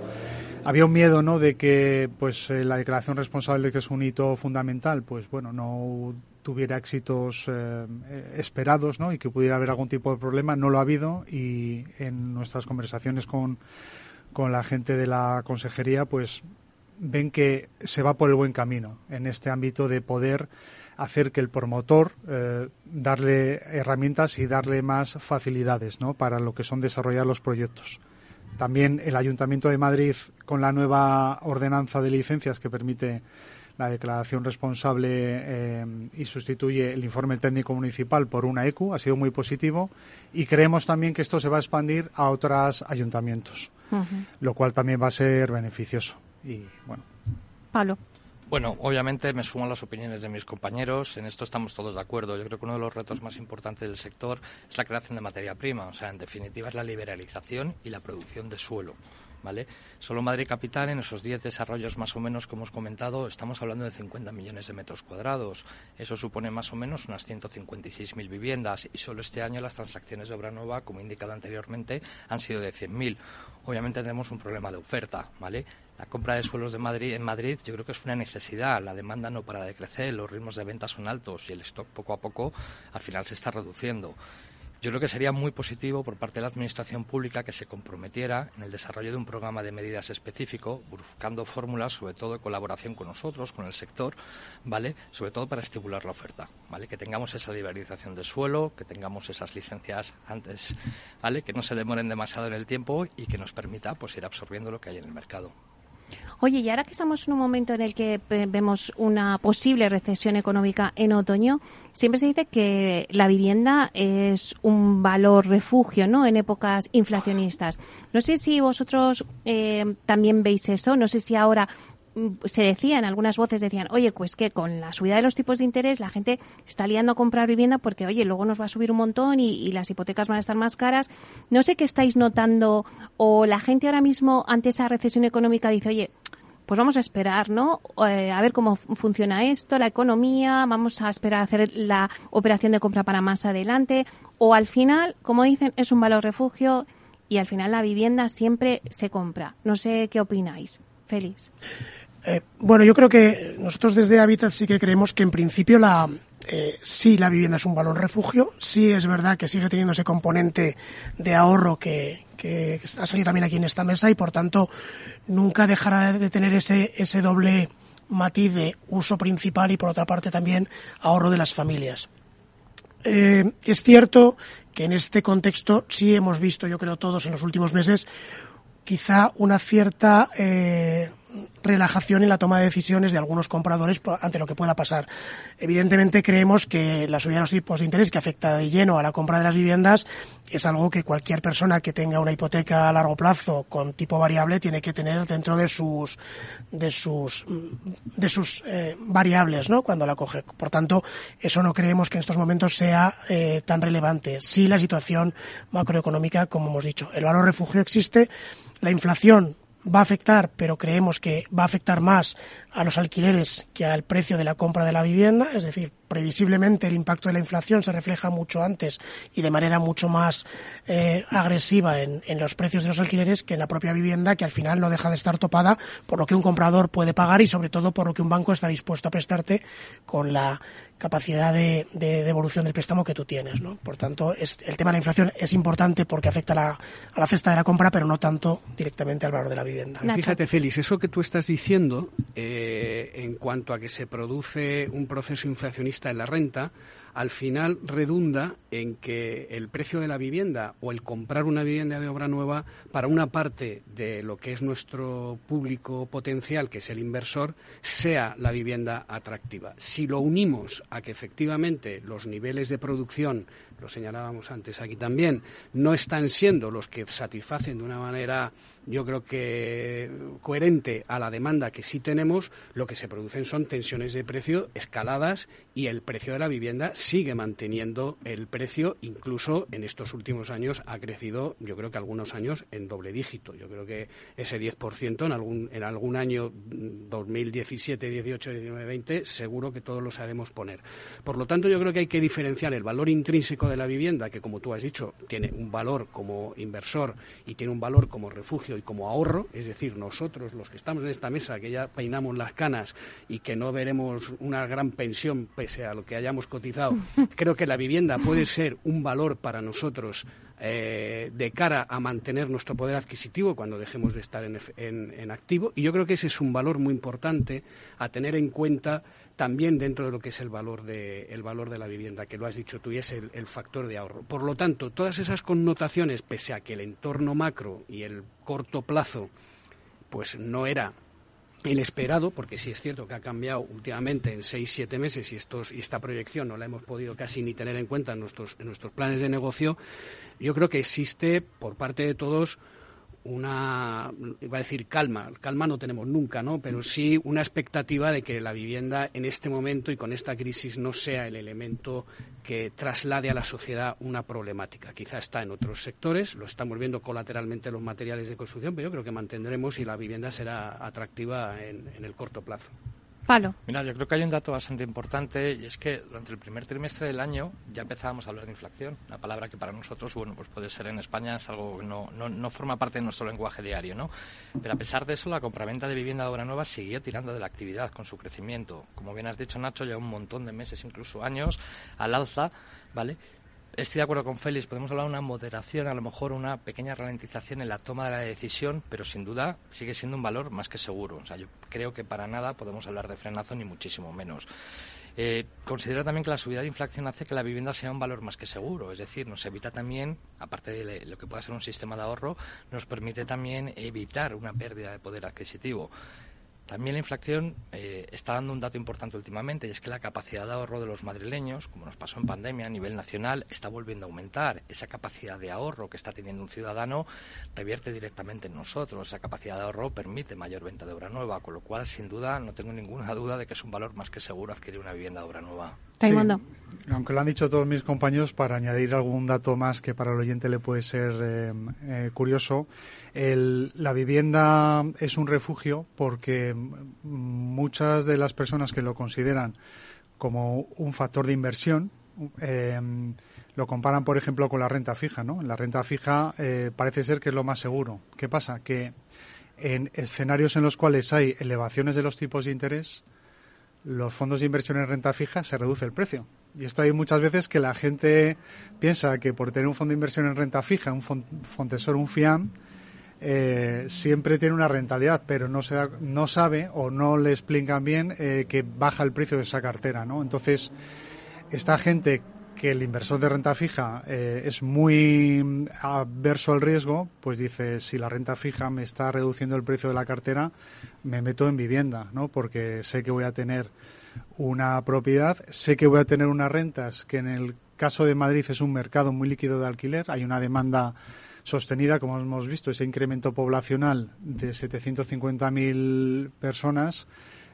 [SPEAKER 5] había un miedo no de que pues la declaración responsable que es un hito fundamental pues bueno no tuviera éxitos eh, esperados ¿no? y que pudiera haber algún tipo de problema. No lo ha habido y en nuestras conversaciones con, con la gente de la consejería, pues ven que se va por el buen camino en este ámbito de poder hacer que el promotor eh, darle herramientas y darle más facilidades ¿no? para lo que son desarrollar los proyectos. También el Ayuntamiento de Madrid, con la nueva ordenanza de licencias que permite la declaración responsable eh, y sustituye el informe técnico municipal por una ECU. Ha sido muy positivo y creemos también que esto se va a expandir a otros ayuntamientos, lo cual también va a ser beneficioso. Y bueno.
[SPEAKER 2] Pablo.
[SPEAKER 4] Bueno, obviamente me sumo a las opiniones de mis compañeros. En esto estamos todos de acuerdo. Yo creo que uno de los retos más importantes del sector es la creación de materia prima. O sea, en definitiva, es la liberalización y la producción de suelo. ¿Vale? Solo Madrid Capital, en esos 10 desarrollos más o menos que hemos comentado, estamos hablando de 50 millones de metros cuadrados. Eso supone más o menos unas 156.000 viviendas y solo este año las transacciones de obra nueva, como indicado anteriormente, han sido de 100.000. Obviamente tenemos un problema de oferta, ¿vale? La compra de suelos de Madrid, en Madrid yo creo que es una necesidad. La demanda no para de crecer, los ritmos de venta son altos y el stock poco a poco al final se está reduciendo. Yo creo que sería muy positivo por parte de la Administración Pública que se comprometiera en el desarrollo de un programa de medidas específico, buscando fórmulas, sobre todo de colaboración con nosotros, con el sector, ¿vale? Sobre todo para estimular la oferta, ¿vale? Que tengamos esa liberalización de suelo, que tengamos esas licencias antes, ¿vale? Que no se demoren demasiado en el tiempo y que nos permita, pues, ir absorbiendo lo que hay en el mercado.
[SPEAKER 2] Oye, y ahora que estamos en un momento en el que vemos una posible recesión económica en otoño, siempre se dice que la vivienda es un valor refugio, ¿no? En épocas inflacionistas. No sé si vosotros eh, también veis eso. No sé si ahora se decían, algunas voces decían, oye, pues que con la subida de los tipos de interés la gente está liando a comprar vivienda porque, oye, luego nos va a subir un montón y, las hipotecas van a estar más caras. No sé qué estáis notando o la gente ahora mismo ante esa recesión económica dice, oye, pues vamos a esperar, ¿no? Eh, a ver cómo funciona esto, la economía, vamos a esperar a hacer la operación de compra para más adelante. O al final, como dicen, es un valor refugio y al final la vivienda siempre se compra. No sé qué opináis. Félix.
[SPEAKER 6] Eh, bueno, yo creo que nosotros desde Habitat sí que creemos que en principio la, eh, sí la vivienda es un valor refugio, sí es verdad que sigue teniendo ese componente de ahorro que, que ha salido también aquí en esta mesa y por tanto nunca dejará de tener ese, ese doble matiz de uso principal y por otra parte también ahorro de las familias. Eh, es cierto que en este contexto sí hemos visto, yo creo todos en los últimos meses, quizá una cierta eh, relajación en la toma de decisiones de algunos compradores ante lo que pueda pasar. Evidentemente creemos que la subida de los tipos de interés que afecta de lleno a la compra de las viviendas es algo que cualquier persona que tenga una hipoteca a largo plazo con tipo variable tiene que tener dentro de sus de sus de sus eh, variables, ¿no? Cuando la coge. Por tanto, eso no creemos que en estos momentos sea eh, tan relevante. Sí la situación macroeconómica, como hemos dicho, el valor refugio existe, la inflación va a afectar, pero creemos que va a afectar más a los alquileres que al precio de la compra de la vivienda, es decir, previsiblemente el impacto de la inflación se refleja mucho antes y de manera mucho más eh, agresiva en, en, los precios de los alquileres que en la propia vivienda, que al final no deja de estar topada por lo que un comprador puede pagar y sobre todo por lo que un banco está dispuesto a prestarte con la capacidad de, de devolución del préstamo que tú tienes. ¿no? Por tanto, es, el tema de la inflación es importante porque afecta a la, a la cesta de la compra, pero no tanto directamente al valor de la vivienda.
[SPEAKER 3] Fíjate, Félix, eso que tú estás diciendo eh, en cuanto a que se produce un proceso inflacionista en la renta, al final redunda en que el precio de la vivienda o el comprar una vivienda de obra nueva para una parte de lo que es nuestro público potencial, que es el inversor, sea la vivienda atractiva. Si lo unimos a que efectivamente los niveles de producción, lo señalábamos antes aquí también, no están siendo los que satisfacen de una manera yo creo que coherente a la demanda que sí tenemos, lo que se producen son tensiones de precio escaladas y el precio de la vivienda sigue manteniendo el precio, incluso en estos últimos años ha crecido, yo creo que algunos años en doble dígito. Yo creo que ese 10% en algún, en algún año 2017, 18, 19, 20, seguro que todos lo sabemos poner. Por lo tanto, yo creo que hay que diferenciar el valor intrínseco de la vivienda, que como tú has dicho, tiene un valor como inversor y tiene un valor como refugio y como ahorro, es decir, nosotros los que estamos en esta mesa, que ya peinamos las canas y que no veremos una gran pensión pese a lo que hayamos cotizado, creo que la vivienda puede ser un valor para nosotros eh, de cara a mantener nuestro poder adquisitivo cuando dejemos de estar en, en, activo. Y yo creo que ese es un valor muy importante a tener en cuenta también dentro de lo que es el valor de, el valor de la vivienda, que lo has dicho tú, y es el, el factor de ahorro. Por lo tanto, todas esas connotaciones, pese a que el entorno macro y el corto plazo pues no era el esperado, porque sí es cierto que ha cambiado últimamente en seis, siete meses y, estos, y esta proyección no la hemos podido casi ni tener en cuenta en nuestros, en nuestros planes de negocio, yo creo que existe por parte de todos una, iba a decir calma, calma no tenemos nunca, ¿no? Pero sí una expectativa de que la vivienda en este momento y con esta crisis no sea el elemento que traslade a la sociedad una problemática. Quizá está en otros sectores, lo estamos viendo colateralmente en los materiales de construcción, pero yo creo que mantendremos y la vivienda será atractiva en, en el corto plazo.
[SPEAKER 2] Palo.
[SPEAKER 4] Mira, yo creo que hay un dato bastante importante y es que durante el primer trimestre del año ya empezábamos a hablar de inflación, una palabra que para nosotros, bueno, pues puede ser en España es algo que no, no, no forma parte de nuestro lenguaje diario, ¿no? Pero a pesar de eso, la compraventa de vivienda de obra nueva siguió tirando de la actividad con su crecimiento. Como bien has dicho, Nacho, ya un montón de meses, incluso años, al alza, ¿vale? Estoy de acuerdo con Félix, podemos hablar de una moderación, a lo mejor una pequeña ralentización en la toma de la decisión, pero sin duda sigue siendo un valor más que seguro. O sea, yo creo que para nada podemos hablar de frenazo ni muchísimo menos. Eh, considero también que la subida de inflación hace que la vivienda sea un valor más que seguro, es decir, nos evita también, aparte de lo que pueda ser un sistema de ahorro, nos permite también evitar una pérdida de poder adquisitivo. También la inflación eh, está dando un dato importante últimamente y es que la capacidad de ahorro de los madrileños, como nos pasó en pandemia a nivel nacional, está volviendo a aumentar. Esa capacidad de ahorro que está teniendo un ciudadano revierte directamente en nosotros. Esa capacidad de ahorro permite mayor venta de obra nueva, con lo cual, sin duda, no tengo ninguna *laughs* duda de que es un valor más que seguro adquirir una vivienda de obra nueva.
[SPEAKER 5] Sí, aunque lo han dicho todos mis compañeros, para añadir algún dato más que para el oyente le puede ser eh, eh, curioso, el, la vivienda es un refugio porque muchas de las personas que lo consideran como un factor de inversión eh, lo comparan, por ejemplo, con la renta fija. ¿no? La renta fija eh, parece ser que es lo más seguro. ¿Qué pasa? Que en escenarios en los cuales hay elevaciones de los tipos de interés, los fondos de inversión en renta fija se reduce el precio. Y esto hay muchas veces que la gente piensa que por tener un fondo de inversión en renta fija, un Fontesor, un FIAM, eh, siempre tiene una rentabilidad, pero no, se da, no sabe o no le explican bien eh, que baja el precio de esa cartera, ¿no? Entonces, esta gente que el inversor de renta fija eh, es muy adverso al riesgo, pues dice, si la renta fija me está reduciendo el precio de la cartera, me meto en vivienda, ¿no? Porque sé que voy a tener una propiedad, sé que voy a tener unas rentas que en el caso de Madrid es un mercado muy líquido de alquiler, hay una demanda sostenida, como hemos visto, ese incremento poblacional de 750.000 personas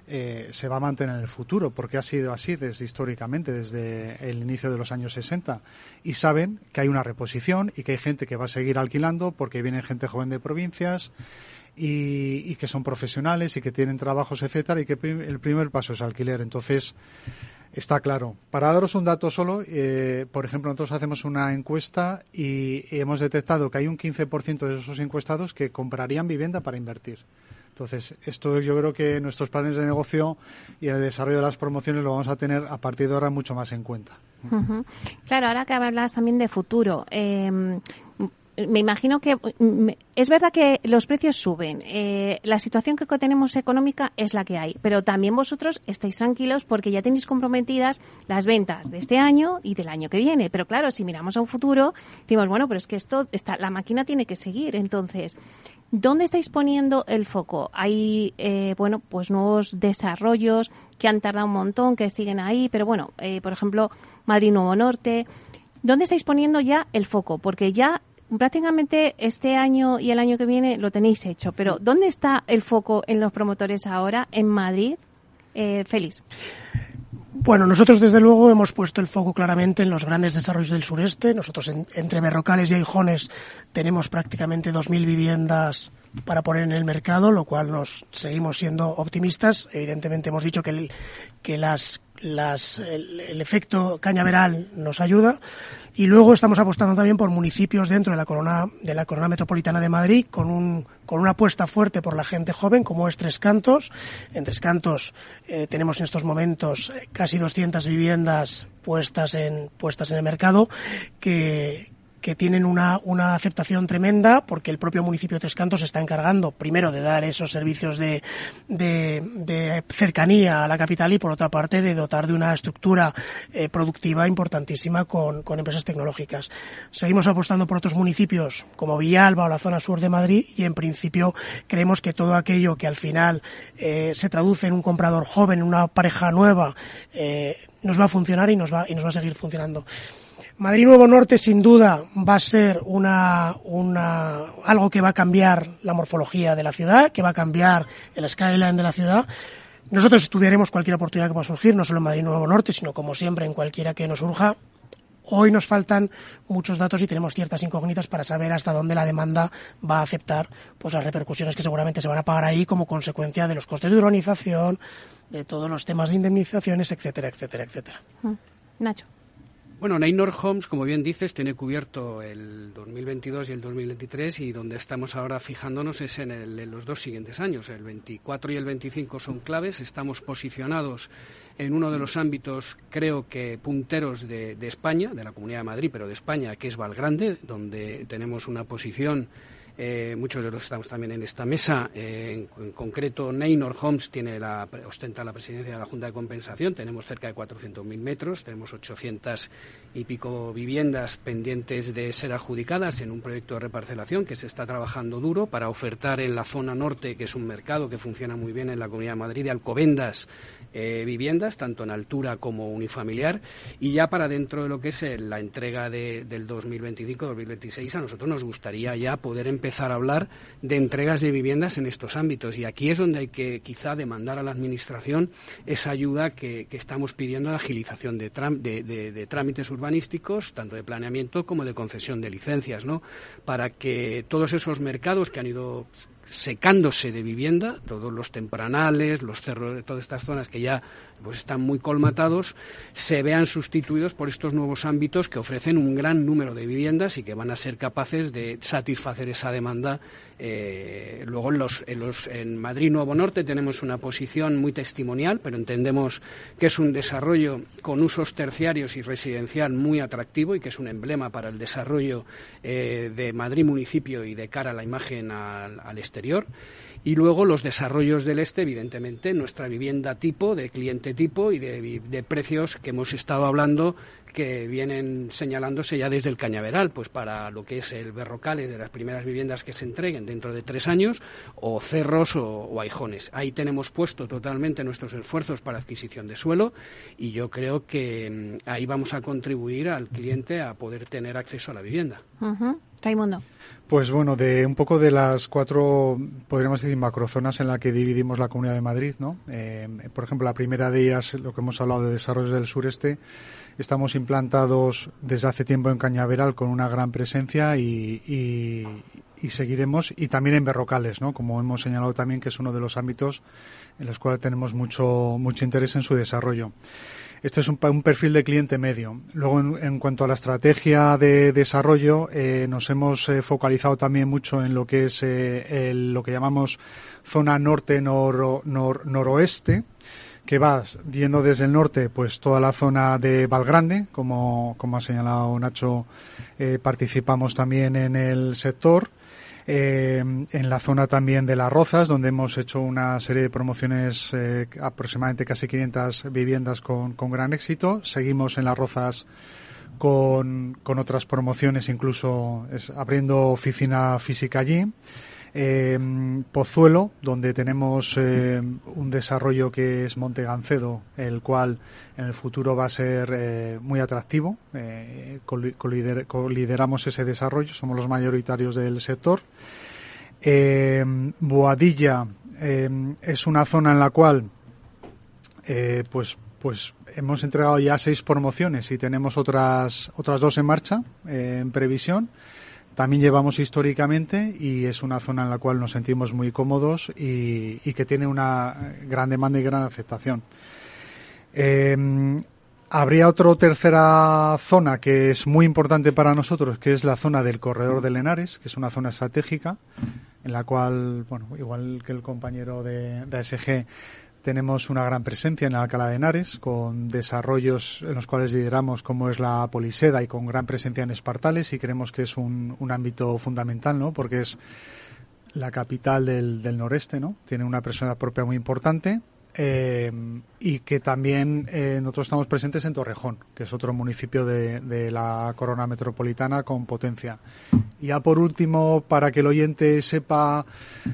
[SPEAKER 5] eh, se va a mantener en el futuro, porque ha sido así desde históricamente, desde el inicio de los años 60. Y saben que hay una reposición y que hay gente que va a seguir alquilando porque viene gente joven de provincias y, que son profesionales y que tienen trabajos, etcétera, y que el primer paso es alquiler. Entonces, Está claro. Para daros un dato solo, eh, por ejemplo, nosotros hacemos una encuesta y hemos detectado que hay un 15% de esos encuestados que comprarían vivienda para invertir. Entonces, esto yo creo que nuestros planes de negocio y el desarrollo de las promociones lo vamos a tener a partir de ahora mucho más en cuenta.
[SPEAKER 2] Claro, ahora que hablas también de futuro, eh, me imagino que es verdad que los precios suben. Eh, la situación que tenemos económica es la que hay, pero también vosotros estáis tranquilos porque ya tenéis comprometidas las ventas de este año y del año que viene. Pero claro, si miramos a un futuro, decimos, bueno, pero es que esto está, la máquina tiene que seguir. Entonces, ¿dónde estáis poniendo el foco? Hay, eh, bueno, pues nuevos desarrollos que han tardado un montón, que siguen ahí, pero bueno, eh, por ejemplo, Madrid Nuevo Norte. ¿Dónde estáis poniendo ya el foco? Porque ya prácticamente este año y el año que viene lo tenéis hecho, pero ¿dónde está el foco en los promotores ahora en Madrid? Eh, Félix.
[SPEAKER 6] Bueno, nosotros desde luego hemos puesto el foco claramente en los grandes desarrollos del sureste. Nosotros entre Berrocales y Aijones tenemos prácticamente 2.000 viviendas para poner en el mercado, lo cual nos seguimos siendo optimistas. Evidentemente hemos dicho que, el, que las las, el, efecto cañaveral nos ayuda. Y luego estamos apostando también por municipios dentro de la corona de la corona metropolitana de Madrid con un con una apuesta fuerte por la gente joven como es Tres Cantos. En Tres Cantos eh, tenemos en estos momentos eh, casi 200 viviendas puestas en puestas en el mercado que que tienen una, una aceptación tremenda porque el propio municipio de Tres Cantos está encargando primero de dar esos servicios de, de, cercanía a la capital y por otra parte de dotar de una estructura eh, productiva importantísima con, con, empresas tecnológicas. Seguimos apostando por otros municipios como Villalba o la zona sur de Madrid y en principio creemos que todo aquello que al final eh, se traduce en un comprador joven, en una pareja nueva, eh, nos va a funcionar y nos va, y nos va a seguir funcionando. Madrid Nuevo Norte sin duda va a ser una, una, algo que va a cambiar la morfología de la ciudad, que va a cambiar el skyline de la ciudad. Nosotros estudiaremos cualquier oportunidad que pueda surgir, no solo en Madrid Nuevo Norte, sino como siempre en cualquiera que nos surja. Hoy nos faltan muchos datos y tenemos ciertas incógnitas para saber hasta dónde la demanda va a aceptar pues las repercusiones que seguramente se van a pagar ahí como consecuencia de los costes de urbanización, de todos los temas de indemnizaciones, etcétera, etcétera, etcétera.
[SPEAKER 2] Mm. Nacho.
[SPEAKER 3] Bueno, Neynor Homes, como bien dices, tiene cubierto el 2022 y el 2023 y donde estamos ahora fijándonos es en, los dos siguientes años. El 24 y el 25 son claves. Estamos posicionados en uno de los ámbitos, creo que punteros de, de España, de la Comunidad de Madrid, pero de España, que es Valgrande, donde tenemos una posición eh, muchos de los que estamos también en esta mesa. Eh, en, concreto, Neynor Homes tiene la, ostenta la presidencia de la Junta de Compensación. Tenemos cerca de 400.000 metros, tenemos 800 y pico viviendas pendientes de ser adjudicadas en un proyecto de reparcelación que se está trabajando duro para ofertar en la zona norte, que es un mercado que funciona muy bien en la Comunidad de Madrid, de Alcobendas eh, viviendas, tanto en altura como unifamiliar. Y ya para dentro de lo que es la entrega del 2025-2026, a nosotros nos gustaría ya poder empezar a hablar de entregas de viviendas en estos ámbitos. Y aquí es donde hay que quizá demandar a la Administración esa ayuda que, estamos pidiendo de agilización de, de, trámites urbanísticos, tanto de planeamiento como de concesión de licencias, ¿no? Para que todos esos mercados que han ido secándose de vivienda, todos los tempranales, los cerros, todas estas zonas que ya pues están muy colmatados, se vean sustituidos por estos nuevos ámbitos que ofrecen un gran número de viviendas y que van a ser capaces de satisfacer esa demanda. Eh, luego en, los, en, los, en Madrid Nuevo Norte tenemos una posición muy testimonial, pero entendemos que es un desarrollo con usos terciarios y residencial muy atractivo y que es un emblema para el desarrollo eh, de Madrid municipio y de cara a la imagen al, al exterior. Y luego los desarrollos del este, evidentemente, nuestra vivienda tipo, de cliente tipo y de, precios que hemos estado hablando que vienen señalándose ya desde el cañaveral, pues para lo que es el berrocales de las primeras viviendas que se entreguen dentro de tres años, o cerros o, o aijones. Ahí tenemos puesto totalmente nuestros esfuerzos para adquisición de suelo y yo creo que mm, ahí vamos a contribuir al cliente a poder tener acceso a la vivienda.
[SPEAKER 2] Ujú. Raimundo.
[SPEAKER 5] Pues bueno, de un poco de las cuatro, podríamos decir, macrozonas en la que dividimos la Comunidad de Madrid, ¿no? Eh, por ejemplo, la primera de ellas, lo que hemos hablado de desarrollos del sureste, estamos implantados desde hace tiempo en Cañaveral con una gran presencia y, y, y seguiremos, y también en Berrocales, ¿no? Como hemos señalado también, que es uno de los ámbitos en los cuales tenemos mucho, mucho interés en su desarrollo. Este es un, perfil de cliente medio. Luego, en, cuanto a la estrategia de desarrollo, eh, nos hemos eh, focalizado también mucho en lo que es eh, lo que llamamos zona norte nor, nor, noroeste, que va yendo desde el norte, pues toda la zona de Valgrande, como, como ha señalado Nacho, participamos también en el sector eh, en la zona también de Las Rozas, donde hemos hecho una serie de promociones, eh, aproximadamente casi 500 viviendas con, con, gran éxito. Seguimos en Las Rozas con, con otras promociones, incluso abriendo oficina física allí. Eh, Pozuelo, donde tenemos eh, un desarrollo que es Monte Gancedo, el cual en el futuro va a ser eh, muy atractivo. Colider colideramos ese desarrollo, somos los mayoritarios del sector. Boadilla es una zona en la cual pues, pues hemos entregado ya seis promociones y tenemos otras, otras dos en marcha en previsión también llevamos históricamente y es una zona en la cual nos sentimos muy cómodos y, y que tiene una gran demanda y gran aceptación. Eh, habría otra tercera zona que es muy importante para nosotros, que es la zona del corredor de Lenares, que es una zona estratégica en la cual, bueno, igual que el compañero de, de ASG, tenemos una gran presencia en Alcalá de Henares, con desarrollos en los cuales lideramos como es la Poliseda y con gran presencia en Espartales y creemos que es un, ámbito fundamental, ¿no? Porque es la capital del, del noreste, ¿no? Tiene una presencia propia muy importante eh, y que también eh, nosotros estamos presentes en Torrejón, que es otro municipio de, de, la corona metropolitana con potencia. Y ya por último, para que el oyente sepa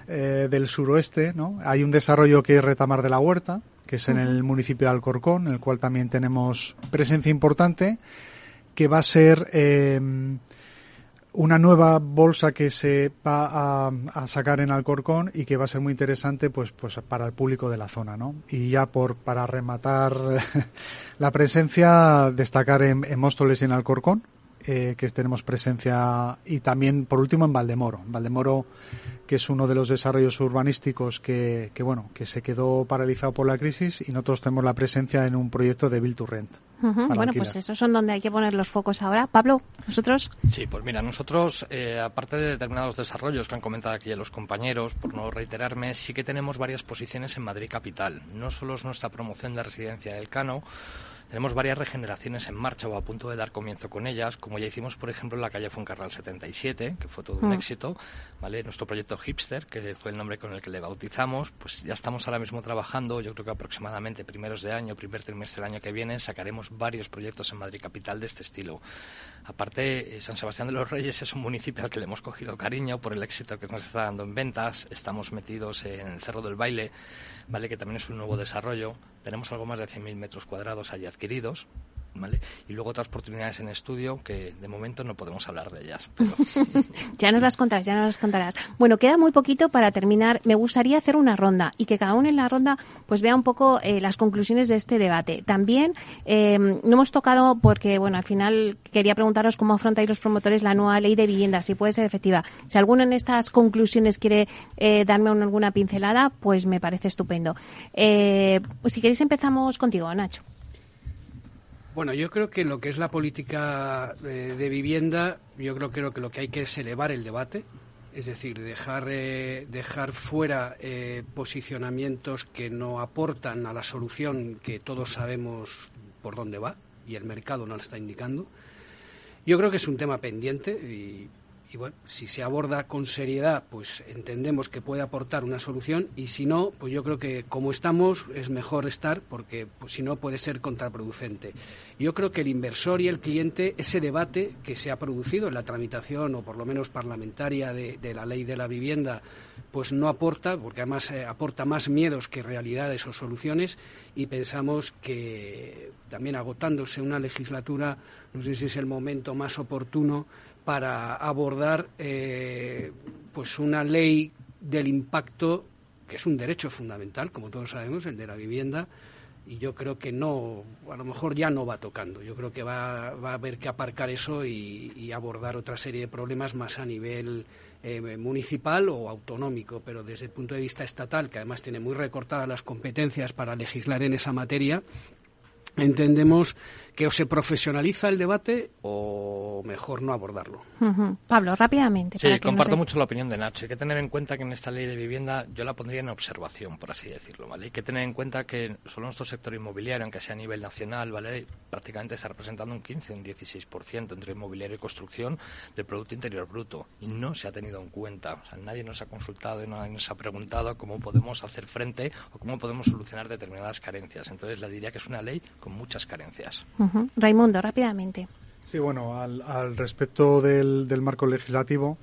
[SPEAKER 5] eh, del suroeste, ¿no? hay un desarrollo que es Retamar de la Huerta, que es en el municipio de Alcorcón, en el cual también tenemos presencia importante, que va a ser una nueva bolsa que se va a, sacar en Alcorcón y que va a ser muy interesante pues pues para el público de la zona no y ya por para rematar *laughs* la presencia destacar en, en Móstoles y en Alcorcón eh, que tenemos presencia y también por último en Valdemoro Valdemoro que es uno de los desarrollos urbanísticos que, que bueno que se quedó paralizado por la crisis y nosotros tenemos la presencia en un proyecto de Build to Rent
[SPEAKER 2] Uh -huh. Bueno, pues esos son donde hay que poner los focos ahora. Pablo, ¿nosotros?
[SPEAKER 4] Sí, pues mira, nosotros, eh, aparte de determinados desarrollos que han comentado aquí los compañeros, por no reiterarme, sí que tenemos varias posiciones en Madrid Capital. No solo es nuestra promoción de residencia del Cano, tenemos varias regeneraciones en marcha o a punto de dar comienzo con ellas, como ya hicimos, por ejemplo, en la calle Foncarral 77, que fue todo un mm. éxito, ¿vale? Nuestro proyecto Hipster, que fue el nombre con el que le bautizamos, pues ya estamos ahora mismo trabajando, yo creo que aproximadamente primeros de año, primer trimestre del año que viene, sacaremos varios proyectos en Madrid Capital de este estilo. Aparte, eh, San Sebastián de los Reyes es un municipio al que le hemos cogido cariño por el éxito que nos está dando en ventas, estamos metidos en el Cerro del Baile, ¿vale? que también es un nuevo desarrollo. Tenemos algo más de 100.000 metros cuadrados allí adquiridos. ¿Vale? Y luego otras oportunidades en estudio que de momento no podemos hablar de ellas. *laughs* Pero...
[SPEAKER 2] ya nos las contarás, ya nos las contarás. Bueno, queda muy poquito para terminar. Me gustaría hacer una ronda y que cada uno en la ronda pues vea un poco eh, las conclusiones de este debate. También eh, no hemos tocado porque, bueno, al final quería preguntaros cómo afrontáis los promotores la nueva ley de vivienda, si puede ser efectiva. Si alguno en estas conclusiones quiere eh, darme una, alguna pincelada, pues me parece estupendo. Pues si queréis empezamos contigo, Nacho.
[SPEAKER 3] Bueno, yo creo que lo que es la política de, vivienda, yo creo, creo, que lo que hay que es elevar el debate, es decir, dejar, eh, dejar fuera eh, posicionamientos que no aportan a la solución que todos sabemos por dónde va y el mercado no la está indicando. Yo creo que es un tema pendiente y, y bueno, si se aborda con seriedad, pues entendemos que puede aportar una solución y si no, pues yo creo que como estamos es mejor estar porque pues, si no puede ser contraproducente. Yo creo que el inversor y el cliente, ese debate que se ha producido en la tramitación o por lo menos parlamentaria de, la ley de la vivienda, pues no aporta, porque además eh, aporta más miedos que realidades o soluciones y pensamos que también agotándose una legislatura, no sé si es el momento más oportuno para abordar eh, pues una ley del impacto que es un derecho fundamental, como todos sabemos, el de la vivienda, y yo creo que no, a lo mejor ya no va tocando. Yo creo que va, va a haber que aparcar eso y, abordar otra serie de problemas más a nivel eh, municipal o autonómico, pero desde el punto de vista estatal, que además tiene muy recortadas las competencias para legislar en esa materia, entendemos que o se profesionaliza el debate o mejor no abordarlo.
[SPEAKER 2] Pablo, rápidamente.
[SPEAKER 4] Sí, comparto mucho la opinión de Nacho. Hay que tener en cuenta que en esta ley de vivienda yo la pondría en observación, por así decirlo. ¿vale? Hay que tener en cuenta que solo nuestro sector inmobiliario, aunque sea a nivel nacional, ¿vale? prácticamente está representando un 15, un 16% entre inmobiliario y construcción del Producto Interior Bruto. Y no se ha tenido en cuenta. O sea, nadie nos ha consultado y nadie nos ha preguntado cómo podemos hacer frente o cómo podemos solucionar determinadas carencias. Entonces le diría que es una ley con muchas carencias.
[SPEAKER 2] Raimundo, rápidamente.
[SPEAKER 5] Sí, bueno, al, respecto del, marco legislativo,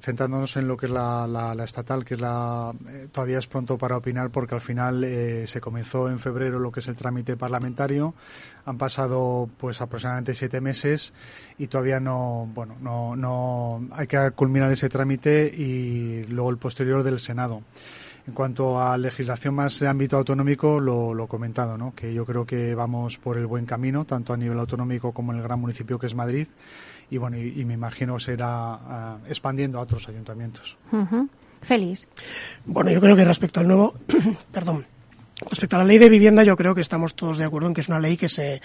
[SPEAKER 5] centrándonos en lo que es la, estatal, que es la eh, todavía es pronto para opinar porque al final eh, se comenzó en febrero lo que es el trámite parlamentario. Han pasado pues aproximadamente siete meses y todavía no, bueno, no, no hay que culminar ese trámite y luego el posterior del Senado. En cuanto a legislación más de ámbito autonómico, lo, lo comentado, ¿no? que yo creo que vamos por el buen camino, tanto a nivel autonómico como en el gran municipio que es Madrid, y bueno, y, me imagino será ah, expandiendo a otros ayuntamientos.
[SPEAKER 2] Feliz.
[SPEAKER 6] Bueno, yo creo que respecto al nuevo, *clears throat* perdón, Respecto a la ley de vivienda, yo creo que estamos todos de acuerdo en que es una ley que se,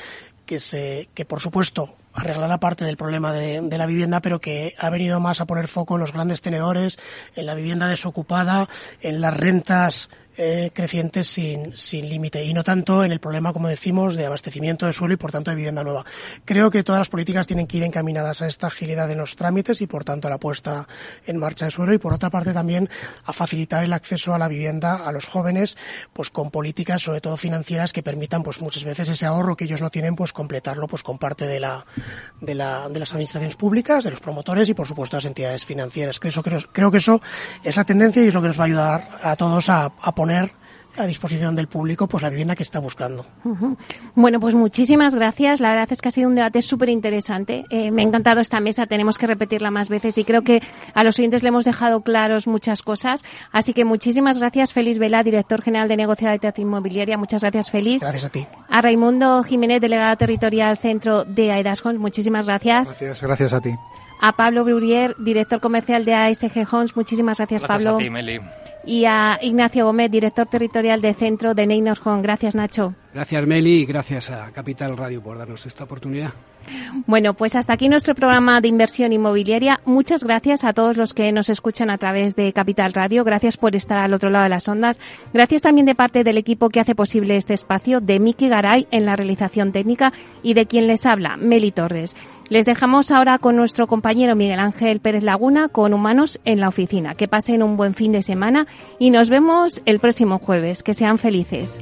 [SPEAKER 6] que se, que por supuesto arreglará parte del problema de, de, la vivienda, pero que ha venido más a poner foco en los grandes tenedores, en la vivienda desocupada, en las rentas eh, crecientes sin, sin límite y no tanto en el problema, como decimos, de abastecimiento de suelo y por tanto de vivienda nueva. Creo que todas las políticas tienen que ir encaminadas a esta agilidad en los trámites y por tanto a la puesta en marcha de suelo y por otra parte también a facilitar el acceso a la vivienda a los jóvenes pues con políticas sobre todo financieras que permitan pues muchas veces ese ahorro que ellos no tienen pues completarlo pues con parte de la de, la, de las administraciones públicas, de los promotores y por supuesto las entidades financieras. Creo, creo, creo que eso es la tendencia y es lo que nos va a ayudar a todos a, a poner a disposición del público pues la vivienda que está buscando.
[SPEAKER 2] Bueno, pues muchísimas gracias. La verdad es que ha sido un debate súper interesante. Eh, me ha encantado esta mesa, tenemos que repetirla más veces y creo que a los oyentes le hemos dejado claros muchas cosas. Así que muchísimas gracias, Félix Vela, director general de Negociabilidad Inmobiliaria. Muchas gracias, Félix.
[SPEAKER 6] Gracias a ti.
[SPEAKER 2] A Raimundo Jiménez, delegado territorial centro de Aedascons. Muchísimas gracias.
[SPEAKER 5] Gracias, gracias a ti.
[SPEAKER 2] A Pablo Brurier, director comercial de ASG Homes. Muchísimas gracias, Pablo.
[SPEAKER 4] Gracias a ti, Meli
[SPEAKER 2] y a Ignacio Gómez, director territorial de Centro de Neynor Home. Gracias, Nacho.
[SPEAKER 3] Gracias, Meli, y gracias a Capital Radio por darnos esta oportunidad.
[SPEAKER 2] Bueno, pues hasta aquí nuestro programa de inversión inmobiliaria. Muchas gracias a todos los que nos escuchan a través de Capital Radio. Gracias por estar al otro lado de las ondas. Gracias también de parte del equipo que hace posible este espacio, de Miki Garay en la realización técnica y de quien les habla, Meli Torres. Les dejamos ahora con nuestro compañero Miguel Ángel Pérez Laguna con Humanos en la Oficina. Que pasen un buen fin de semana y nos vemos el próximo jueves. Que sean felices.